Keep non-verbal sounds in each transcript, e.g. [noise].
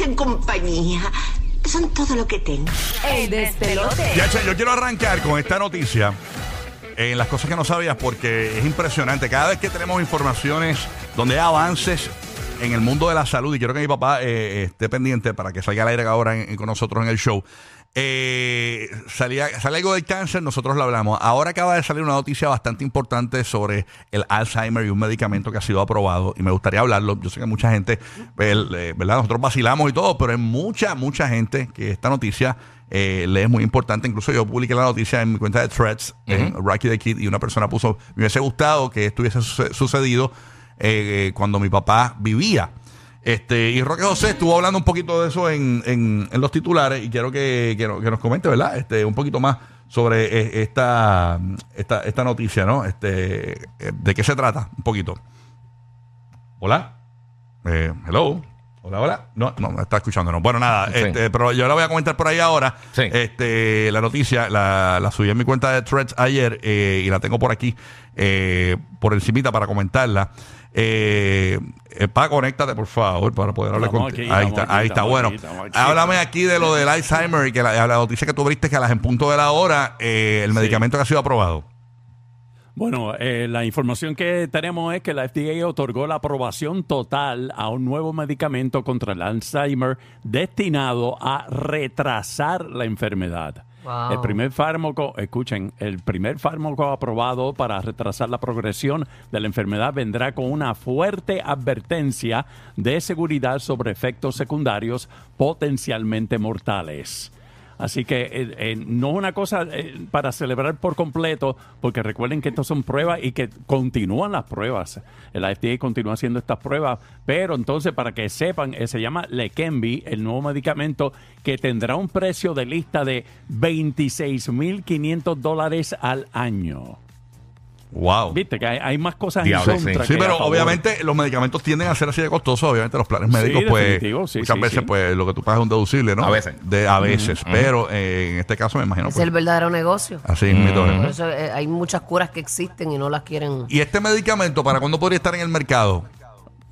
hacen compañía. Son todo lo que tengo. El despelote. Ya, che, yo quiero arrancar con esta noticia. En las cosas que no sabías, porque es impresionante. Cada vez que tenemos informaciones donde hay avances en el mundo de la salud, y quiero que mi papá eh, esté pendiente para que salga al aire ahora en- con nosotros en el show. Eh, salía, sale algo del cáncer, nosotros lo hablamos. Ahora acaba de salir una noticia bastante importante sobre el Alzheimer y un medicamento que ha sido aprobado. Y me gustaría hablarlo. Yo sé que mucha gente, eh, ¿verdad? Nosotros vacilamos y todo, pero hay mucha, mucha gente que esta noticia eh, le es muy importante. Incluso yo publiqué la noticia en mi cuenta de Threads, en Rocky the Kid, y una persona puso, me hubiese gustado que esto hubiese suce- sucedido eh, cuando mi papá vivía. Este, y Roque José estuvo hablando un poquito de eso en, en- los titulares y quiero que, que nos comente, ¿verdad? Este, un poquito más sobre eh, esta, esta, esta noticia, ¿no? Este, eh, ¿De qué se trata? Un poquito. Hola. Eh, hello. Hola, hola. No, no, no está escuchándonos. Bueno, nada, Sí. este, pero yo la voy a comentar por ahí ahora. Sí. Este, la noticia la, la subí en mi cuenta de Threads ayer eh, y la tengo por aquí eh, por encimita para comentarla. Eh, eh, pa, conéctate, por favor, para poder hablar Estamos contigo. aquí, Ahí estamos está, aquí, ahí está. estamos Bueno, aquí, estamos aquí. háblame aquí de lo del Alzheimer y que la, la noticia que tú viste que a las en punto de la hora, eh, el Sí. medicamento que ha sido aprobado. Bueno, eh, la información que tenemos es que la FDA otorgó la aprobación total a un nuevo medicamento contra el Alzheimer destinado a retrasar la enfermedad. Wow. El primer fármaco, escuchen, el primer fármaco aprobado para retrasar la progresión de la enfermedad vendrá con una fuerte advertencia de seguridad sobre efectos secundarios potencialmente mortales. Así que eh, eh, no es una cosa eh, para celebrar por completo, porque recuerden que estas son pruebas y que continúan las pruebas. El FDA continúa haciendo estas pruebas, pero entonces para que sepan, eh, se llama Leqembi, el nuevo medicamento que tendrá un precio de lista de 26.500 dólares al año. Wow. Viste que hay, hay más cosas Diablo, en contra. Sí, que pero obviamente los medicamentos tienden a ser así de costosos. Obviamente los planes médicos, pues, definitivo, sí, muchas sí, veces, sí. pues, lo que tú pagas es un deducible, ¿no? A veces. De, a veces. Pero eh, en este caso me imagino, Es pues, el verdadero negocio. así mismo es. Por eso eh, hay muchas curas que existen y no las quieren. ¿Y este medicamento para cuándo podría estar en el mercado?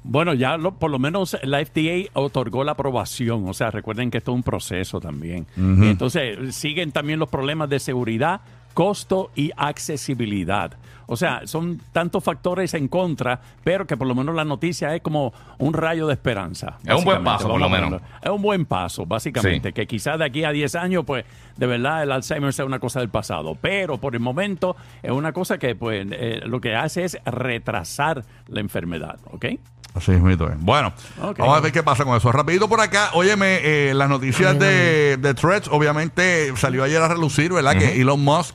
Bueno, ya lo- por lo menos la FDA otorgó la aprobación. O sea, recuerden que esto es un proceso también. Y entonces siguen también los problemas de seguridad, costo y accesibilidad. O sea, son tantos factores en contra, pero que por lo menos la noticia es como un rayo de esperanza. Es un buen paso, por lo menos. Es un buen paso, básicamente. Sí. Que quizás de aquí a 10 años, pues, de verdad el Alzheimer sea una cosa del pasado. Pero por el momento es una cosa que, pues, eh, lo que hace es retrasar la enfermedad, ¿ok? Así es. Bueno, Ok. vamos a ver qué pasa con eso. Rapidito por acá, óyeme, eh, las noticias de, de Threads, obviamente salió ayer a relucir, ¿verdad? Que Elon Musk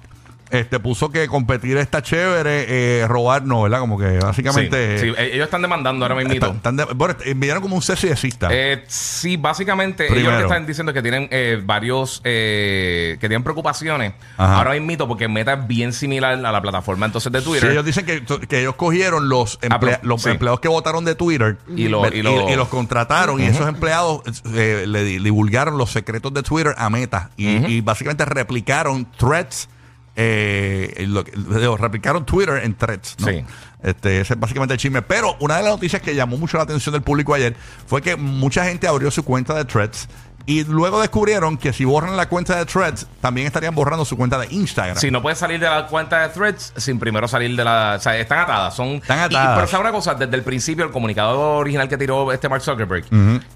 este, puso que competir está chévere, eh, robar no, ¿verdad? Como que básicamente... Sí, sí, eh, ellos están demandando ahora mismo. están- están de- bueno, enviaron como un cista. Eh, sí, básicamente Primero. ellos lo que están diciendo es que tienen eh, varios, eh, que tienen preocupaciones Ajá. ahora mismo porque Meta es bien similar a la plataforma entonces de Sí, Twitter. ellos dicen que, que ellos cogieron los, emplea- pero- los sí. empleados que votaron de Twitter Y lo- y lo- y los contrataron y esos empleados eh, le di- divulgaron los secretos de Twitter a Meta y, y básicamente replicaron threads, eh, lo que- digo, replicaron Twitter en threads. ¿no? Sí. Este, ese es básicamente el chisme. Pero una de las noticias que llamó mucho la atención del público ayer fue que mucha gente abrió su cuenta de threads. Y luego descubrieron que si borran la cuenta de Threads, también estarían borrando su cuenta de Instagram. Si no puedes salir de la cuenta de Threads sin primero salir de la. O sea, están atadas. Son, Están y- atadas. pero sabe una cosa, desde el principio, el comunicador original que tiró este Mark Zuckerberg.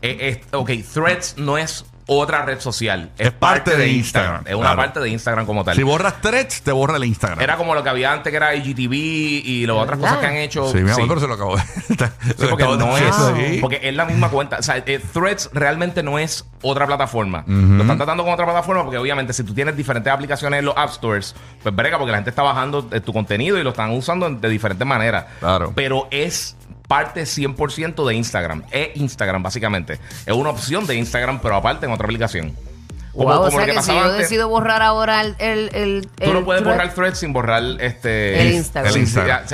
eh, es- ok, Threads no es otra red social. Es, Es parte de Instagram, Es una claro. parte de Instagram como tal. Si borras Threads, te borra el Instagram. Era como lo que había antes que era IGTV y las otras cosas que han hecho. Sí, mi amor, Sí. pero se lo acabó. [laughs] Sí, porque no es. Sí. Porque es la misma cuenta. O sea, eh, Threads realmente no es otra plataforma. Lo están tratando con otra plataforma porque, obviamente, si tú tienes diferentes aplicaciones en los App Stores, pues brega, porque la gente está bajando eh, tu contenido y lo están usando de diferentes maneras. Claro. Pero es parte 100% de Instagram. Es Instagram, básicamente. Es una opción de Instagram, pero aparte en otra aplicación. Como, Wow, o como sea lo que que si pasaba yo antes. decido borrar ahora el. el, el Tú no puedes thread- borrar Threads sin borrar este El Instagram.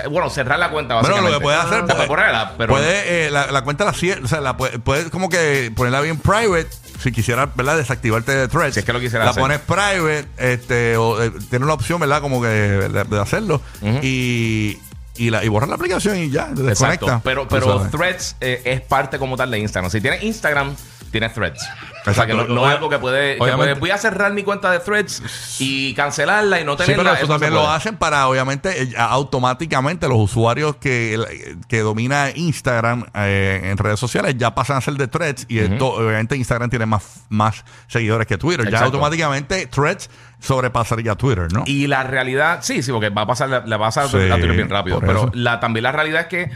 El bueno, cerrar la cuenta Bueno, básicamente. lo que puede hacer, Te puede, puedes borrarla, pero puede, eh, la, la cuenta la cierra, o sea, la puede, puede como que ponerla bien private. Si quisiera, ¿verdad? Desactivarte de Threads. Si es que lo quisiera La hacer. pones private, este, o eh, tiene una opción, ¿verdad? Como que de, de hacerlo. Y, y, la, y borrar la aplicación y ya, te Exacto. desconecta. Pero, pero. Threads eh, es parte como tal de Instagram. Si tienes Instagram, tienes threads. O sea, que no, no es algo que puede, que Obviamente. puede- Voy a cerrar mi cuenta de threads y cancelarla y no Sí, tenerla. pero eso no se también lo puede. hacen para, obviamente, eh, automáticamente los usuarios que, que domina Instagram eh, en redes sociales ya pasan a ser de Threads y esto, obviamente, Instagram tiene más, más seguidores que Twitter. Ya Exacto. automáticamente Threads sobrepasaría a Twitter, ¿no? Y la realidad, sí, sí, porque va a pasar, la, la va a pasar Sí, a Twitter bien rápido. por Pero eso. la, también la realidad es que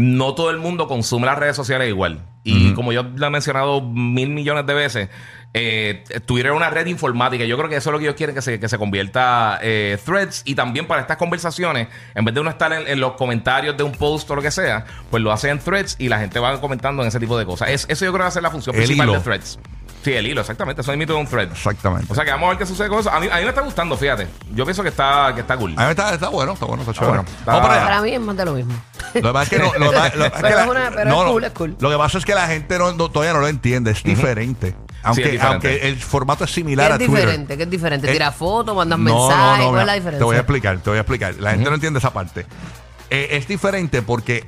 no todo el mundo consume las redes sociales igual. Y como yo lo he mencionado mil millones de veces, eh, Twitter es una red informática. Yo creo que eso es lo que ellos quieren que se, que se convierta eh, threads. Y también para estas conversaciones, en vez de uno estar en, en los comentarios de un post o lo que sea, pues lo hacen en threads y la gente va comentando en ese tipo de cosas. Es- eso yo creo que va a ser la función El principal hilo. de threads. Sí, el hilo, exactamente. Eso imito de un thread. Exactamente. O sea que vamos a ver qué sucede con eso. A mí, a mí me está gustando, fíjate. Yo pienso que está, que está cool. a mí está, está bueno, está bueno, está chévere. bueno. Está- Vamos para allá. Para mí es más de lo mismo. Lo que es no. Lo, lo [laughs] Pero que es una- pero es cool, es cool. Lo que pasa es que la gente no, no- todavía no lo entiende, es diferente. Aunque, es diferente. aunque el formato es similar ¿Qué a es Twitter. diferente? ¿Qué es diferente? Eh, ¿Tira fotos, mandas No, mensajes? no, no, ¿Cuál es la diferencia? Te voy a explicar, te voy a explicar. La gente no entiende esa parte. Eh, es diferente porque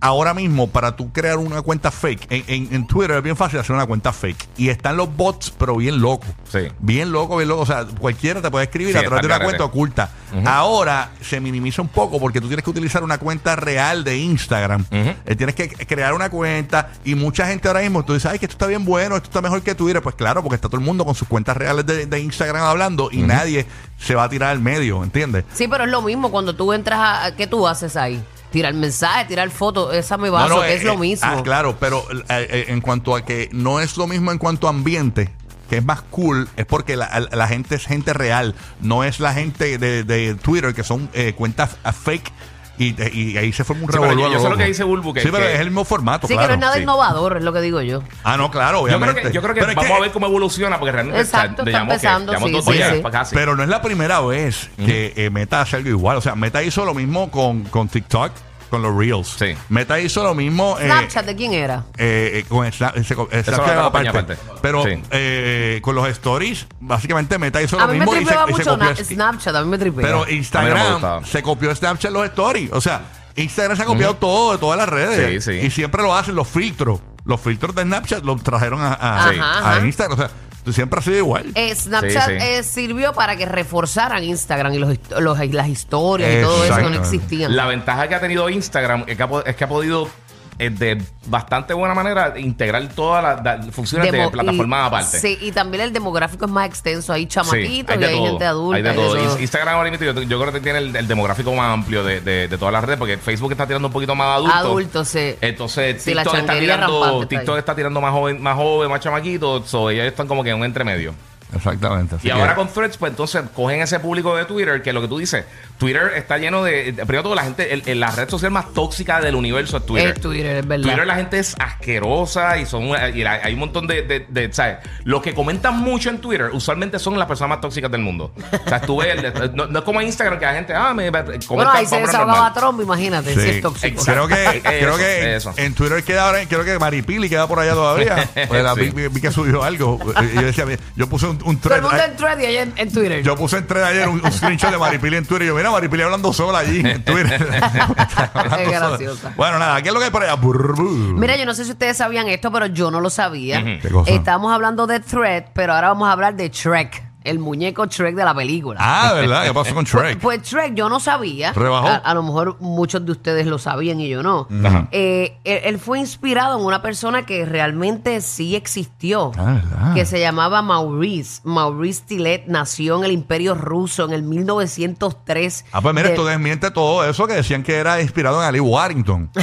ahora mismo para tú crear una cuenta fake, en, en- en Twitter es bien fácil hacer una cuenta fake. Y están los bots, pero bien locos. Sí. Bien loco, bien loco. O sea, cualquiera te puede escribir Sí, a través de una cuenta oculta. Ahora se minimiza un poco porque tú tienes que utilizar una cuenta real de Instagram. Eh, tienes que crear una cuenta y mucha gente ahora mismo, tú dices, ay, que esto está bien bueno, esto está mejor que Twitter. Pues claro, porque está todo el mundo con sus cuentas reales de, de Instagram hablando y nadie se va a tirar al medio, ¿entiendes? Sí, pero es lo mismo cuando tú entras a... a- ¿Qué tú haces ahí? Tirar mensaje, tirar fotos, esa me baso, que eh, es lo eh, mismo. Ah, claro, pero eh, eh, en cuanto a que no es lo mismo en cuanto a ambiente, que es más cool, es porque la, la gente es gente real, no es la gente de, de Twitter que son eh, cuentas ah, fake y, y ahí se forma un Sí, pero revolú. yo- yo sé lo que dice Bulbu, que- sí, pero que- es el mismo formato, Sí, claro. que no es nada Sí. innovador, es lo que digo yo. Ah, no, claro, Yo creo obviamente. que, yo creo que Pero es vamos a ver cómo evoluciona, porque realmente Exacto, está que- empezando, llamamos sí, dos sí, días sí. para casi. Pero no es la primera vez que eh, Meta hace algo igual. O sea, Meta hizo lo mismo con, con TikTok, con los Reels. Sí. Meta hizo lo mismo. eh, Snapchat, ¿de quién era? eh, eh, con Snap- ese- con- Snapchat aparte. aparte. Pero Sí. eh, con los stories, básicamente Meta hizo A lo mí me mismo y se, tripeaba y se mucho copió. na- Snapchat, a mí me tripea. Pero A mí no me Instagram gustaba. se copió Snapchat los stories. O sea, Instagram se ha copiado todo de todas las redes. Sí, sí. Y siempre lo hacen los filtros. Los filtros de Snapchat los trajeron a, a- Sí. a Ajá, ajá. Instagram. O sea, siempre ha sido igual. Eh, Snapchat Sí, sí. eh, sirvió para que reforzaran Instagram y los, hist- los- las historias y todo eso que no Exactamente. existían. La ventaja que ha tenido Instagram es que ha, po- es que ha podido eh, de bastante buena manera integrar todas las funciones Demo- de plataformas y- aparte. Sí, y también el demográfico es más extenso. Hay Sí, chamaquitos hay y hay todo. gente adulta. Hay de todo. eso. Instagram ahora mismo yo, yo creo que tiene el, el demográfico más amplio de, de- de todas las redes, porque Facebook está tirando un poquito más adulto. Adultos, sí. Entonces, Sí, TikTok, está tirando, está TikTok está tirando más joven, más joven, más chamaquito. So, ellos están como que en un entremedio. Exactamente. Y ahora con Threads, pues entonces cogen ese público de Twitter, que lo que tú dices, Twitter está lleno de. Primero todo, la gente, el- el- la red social más tóxica del universo es Twitter. Es Twitter, es verdad. Twitter la gente es asquerosa y son y la- hay un montón de, de, de- ¿sabes? Los que comentan mucho en Twitter usualmente son las personas más tóxicas del mundo. O sea, tú ves, el- no, no es como en Instagram que la gente, ah, me comenta bueno, ahí se desahogaba. Trump, imagínate, si Sí. es tóxico. Creo que, Eso, creo que eso. en Twitter queda ahora, creo que Maripili queda por allá todavía. [laughs] Pues Sí. vi que subió algo. Y yo decía, yo puse un, un Todo el mundo en thread y ella en, Twitter. Yo puse en thread ayer un, un screenshot de Maripili en Twitter. Y yo, mira, Maripili hablando sola allí en Twitter. [laughs] Es sola. graciosa. Bueno, nada, ¿qué es lo que hay por allá? Mira, yo no sé si ustedes sabían esto, pero yo no lo sabía. Ujú. ¿Qué cosa? Estábamos hablando de Thread, pero ahora vamos a hablar de Shrek, el muñeco Shrek de la película. Ah, ¿verdad? ¿Qué pasó con Shrek? Pues Shrek yo no sabía. ¿Rebajó? A, a lo mejor muchos de ustedes lo sabían y yo no. Ajá. Eh, él, él fue inspirado en una persona que realmente sí existió. Ah, ¿verdad? Que se llamaba Maurice. Maurice Tillet nació en el Imperio Ruso en el 1903. Ah, pues mira, De- esto desmiente todo eso que decían que era inspirado en Ali Warrington. [laughs]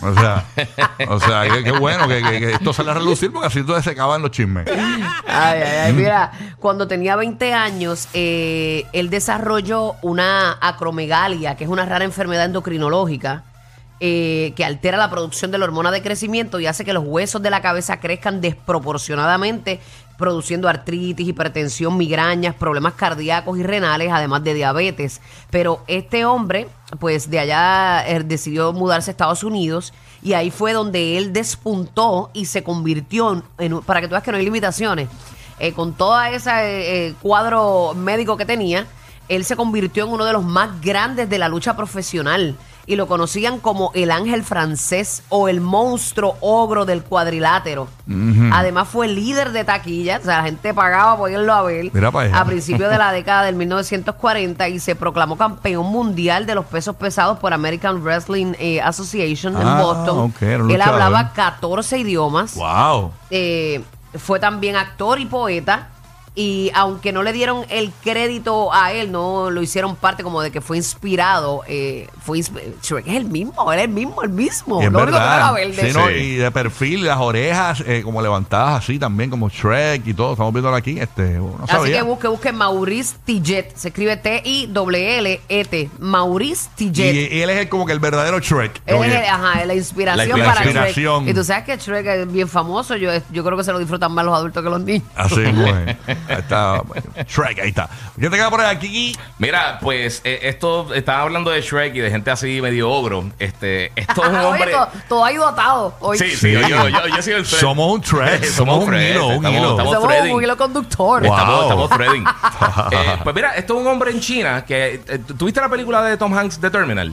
O sea, o sea, qué, bueno que, que- que esto sale a relucir porque así entonces se acaban los chismes. Ay, ay, ay, mira, cuando tenía 20 años, eh, él desarrolló una acromegalia, que es una rara enfermedad endocrinológica eh, que altera la producción de la hormona de crecimiento y hace que los huesos de la cabeza crezcan desproporcionadamente, produciendo artritis, hipertensión, migrañas, problemas cardíacos y renales, además de diabetes. Pero este hombre, pues de allá eh, decidió mudarse a Estados Unidos y ahí fue donde él despuntó y se convirtió en, en para que tú veas que no hay limitaciones, eh, con todo ese eh, cuadro médico que tenía, él se convirtió en uno de los más grandes de la lucha profesional. y lo conocían como el ángel francés o el monstruo ogro del cuadrilátero. Además fue líder de taquilla, o sea, la gente pagaba por irlo a ver a principios de la [laughs] década del 1940 y se proclamó campeón mundial de los pesos pesados por American Wrestling eh, Association en Ah, Boston. ok, era un Él hablaba 14 idiomas. Wow. Eh, fue también actor y poeta. Y aunque no le dieron el crédito a él, no lo hicieron parte como de que fue inspirado. Eh, fue insp- Shrek es el mismo, él es el mismo, el mismo. Y es Lo único que verdad. era verde. Sí, ¿no? Sí. Y de perfil, las orejas eh, como levantadas así también, como Shrek y todo. Estamos viéndolo aquí. Este, no Así sabía. que busque, busque Maurice Tillet. Se escribe T-I-L-L-E-T. E Maurice Tillet. y él es el- como que el verdadero Shrek. Él es que- el- ajá, la inspiración, La para inspiración. Shrek. Y tú sabes que Shrek es bien famoso. Yo, yo creo que se lo disfrutan más los adultos que los niños. Así, pues. [laughs] Ahí está. Shrek, ahí está. ¿Quién te queda por aquí? Mira, pues eh, esto, estaba hablando de Shrek y de gente así medio ogro. Este, esto es un [laughs] Oye, hombre. todo, todo ha ido atado. Hoy. Sí, sí, yo, yo, yo, yo soy el Fred. Somos un Shrek, [laughs] somos un Fred, hilo, un estamos- hilo. estamos Somos threading. un hilo conductor. Wow. Estamos, estamos threading. [laughs] Eh, pues mira, esto es un hombre en China que. eh, ¿Tuviste la película de Tom Hanks, The Terminal?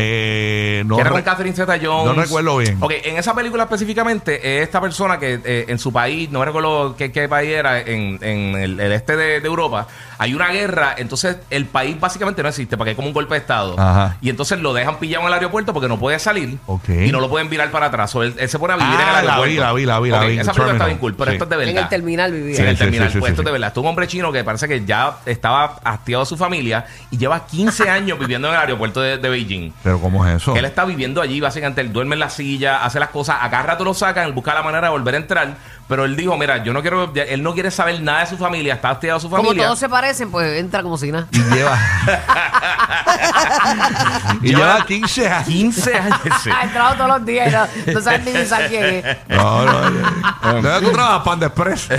Eh, no, que era con Catherine Zeta Jones. no recuerdo bien. Ok, en esa película específicamente, eh, esta persona que eh, en su país, no recuerdo qué, qué país era, en, en el, el este de, de Europa, hay una guerra, entonces el país básicamente no existe porque hay como un golpe de Estado. Ajá. Y entonces lo dejan pillado en el aeropuerto porque no puede salir y no lo pueden virar para atrás. O él, él se pone a vivir Ah, en el la aeropuerto. vi, la vi, la vi, la vi, Esa el película está bien cool, pero Sí. esto es de verdad. En el terminal vivía. Sí, en el Sí, terminal. sí, Pues sí, esto es de verdad. Esto es un hombre chino que parece que ya estaba hastiado de su familia y lleva 15 [laughs] años viviendo en el aeropuerto de, de Beijing. ¿Cómo es eso? Él está viviendo allí, básicamente, él duerme en la silla, hace las cosas, a cada rato lo sacan, busca la manera de volver a entrar, pero él dijo, mira, yo no quiero, él no quiere saber nada de su familia, está hastiado de su Como familia. todos se parecen, pues entra como si nada. Y lleva. [laughs] y lleva 15 años. 15 años. sí. Ha entrado todos los días y no, no sabes ni pensar quién es. No, no, no. [laughs] ¿Dónde tú trabajas? Panda Express. [laughs]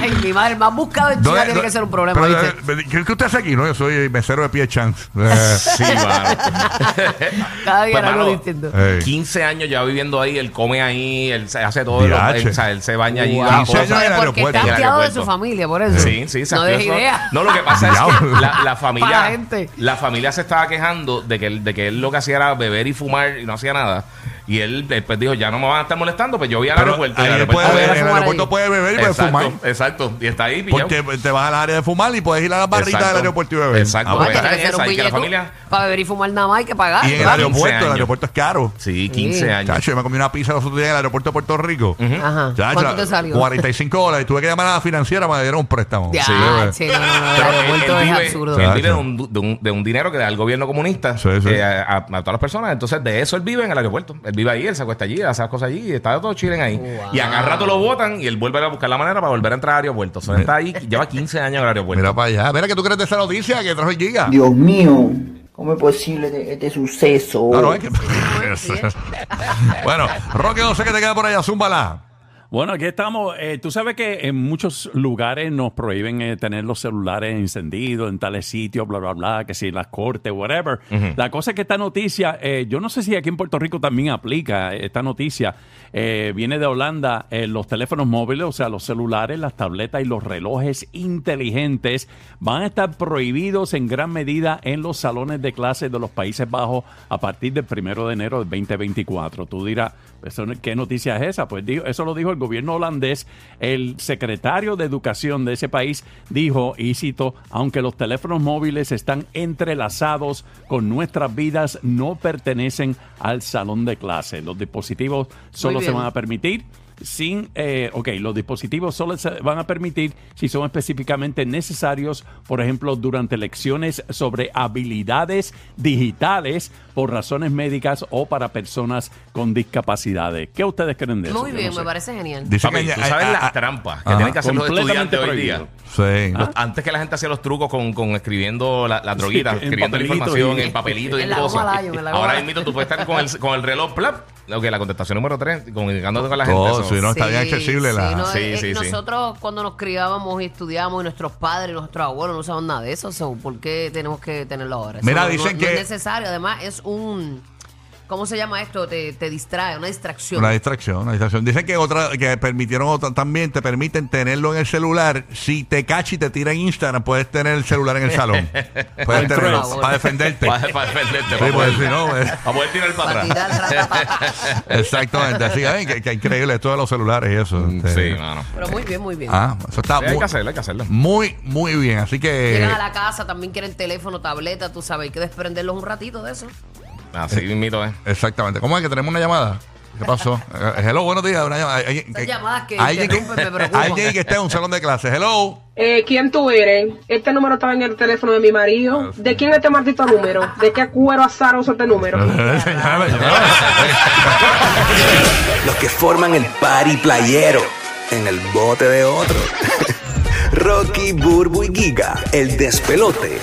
Ay, mi madre, el más buscado en China ¿Dónde- tiene que ser un problema. Pero, eh, ¿Qué qué usted hace aquí? No, yo soy mesero de pie chance. Sí, mano. Cada día Pues, era algo distinto. eh. 15 años ya viviendo ahí, él come ahí, él se hace todo, lo- él, o sea, él se baña allí. Wow. da 15 años cosas. en el Pero porque aeropuerto. está hastiado de su familia, por eso. Sí, sí, se No eso. idea. No, lo que pasa es que la, la [laughs] familia, la gente. la familia se estaba quejando de que, él, de que él lo que hacía era beber y fumar y no hacía nada. Y él después dijo, ya no me van a estar molestando, pues yo voy al Pero aeropuerto. y ahí al él aeropuerto puede- a ver, a en el aeropuerto ahí. puede beber y puede exacto, fumar. exacto. Y está ahí pillado. Porque te vas al área de fumar y puedes ir a la barrita Exacto. del aeropuerto y beber. Exacto, Ah, pues, que un que la billete familia- Para beber y fumar nada más hay que pagar. Y en el ¿verdad? 15 aeropuerto, el años. aeropuerto es caro. Sí, 15 Sí. años. Chacho, yo me comí una pizza los otros días en el aeropuerto de Puerto Rico. Ajá. Chacho, ¿Cuánto te salió? 45 dólares. Tuve que llamar a la financiera para que dieran un préstamo. Ya, Sí, che, no, no, no, el Pero aeropuerto él es vive, absurdo. él vive de, un, de, un, de un dinero que da el gobierno comunista Sí, sí. eh, a, a- a todas las personas. Entonces, de eso él vive en el aeropuerto. Él vive ahí, él se acuesta allí, hace las cosas allí y está todo chilen ahí. Wow. Y a cada rato lo votan y él vuelve a buscar la manera para volver a entrar al aeropuerto. O sea, él está ahí, lleva 15 años en el aeropuerto. Mira para allá. Mira que tú crees de esa noticia que trajo el Giga. Dios mío, ¿cómo es posible este, este suceso? No, no, es que... [laughs] bueno, Roque, no sé qué te queda por allá. Zúmbala. Bueno, aquí estamos. Eh, tú sabes que en muchos lugares nos prohíben eh, tener los celulares encendidos en tales sitios, bla, bla, bla, que si las cortes, whatever. La cosa es que esta noticia, eh, yo no sé si aquí en Puerto Rico también aplica esta noticia. Eh, viene de Holanda, eh, los teléfonos móviles, o sea, los celulares, las tabletas y los relojes inteligentes van a estar prohibidos en gran medida en los salones de clases de los Países Bajos a partir del primero de enero del 2024. Tú dirás, ¿eso no- ¿qué noticia es esa? Pues dijo, eso lo dijo el gobierno holandés. El secretario de Educación de ese país dijo, y cito, aunque los teléfonos móviles están entrelazados con nuestras vidas, no pertenecen al salón de clase. Los dispositivos solo se van a permitir sin, eh, ok, los dispositivos solo se van a permitir si son específicamente necesarios, por ejemplo, durante lecciones sobre habilidades digitales por razones médicas o para personas con discapacidades. ¿Qué ustedes creen de eso? Muy Yo bien, no sé. me parece genial. Dice Papi, que tú sabes ah, las ah, trampas que ajá. tienen que hacer los estudiantes hoy día. Sí. Los- Antes que la gente hacía los trucos con, con escribiendo la, la droguita, Sí, en escribiendo la papelito información [laughs] y- en papelito y goma cosas. Ahora mismo tú puedes estar con el, con el reloj, plap. Ok, la contestación número 3, comunicándote con la gente. Todo, eso. sí, no, está bien accesible la- no, Sí, eh, sí, sí. Nosotros cuando nos criábamos y estudiábamos y nuestros padres, nuestros abuelos no usaban nada de eso, so, ¿por qué tenemos que tenerlo ahora? Eso Mira, no- dicen no- que- no es necesario, además es un ¿cómo se llama esto? Te, te distrae, una distracción. Una distracción, una distracción. Dicen que otra, que permitieron otra, también te permiten tenerlo en el celular. Si te cacha y te tira en Instagram, puedes tener el celular en el salón. [laughs] puedes tenerlo para defenderte. Para, para defenderte, Sí, para, pues, poder, si no, pues, para poder tirar para Para atrás. tirar. [laughs] Exactamente. Así que, que, que increíble esto de los celulares y eso. Este, Sí, mano. Pero muy bien, muy bien. Ah, eso está Sí, hay muy, que hacerlo, hay que hacerlo. muy, muy bien. Así que. Llegan a la casa, también quieren teléfono, tableta, tú sabes, hay que desprenderlos un ratito de eso. Así mismito, ¿eh? Exactamente. ¿Cómo es que tenemos una llamada? ¿Qué pasó? Eh, hello, buenos días. Una llamada. Alguien- Esas llamadas que alguien interrumpen me preocupan. alguien que esté en un salón de clases. Hello. Eh, ¿Quién tú eres? Este número estaba en el teléfono de mi marido. ¿De quién es este maldito número? ¿De qué cuero azaroso este número? [laughs] Los que forman el party playero en el bote de otro. [laughs] Rocky, Burbu y Giga, el despelote.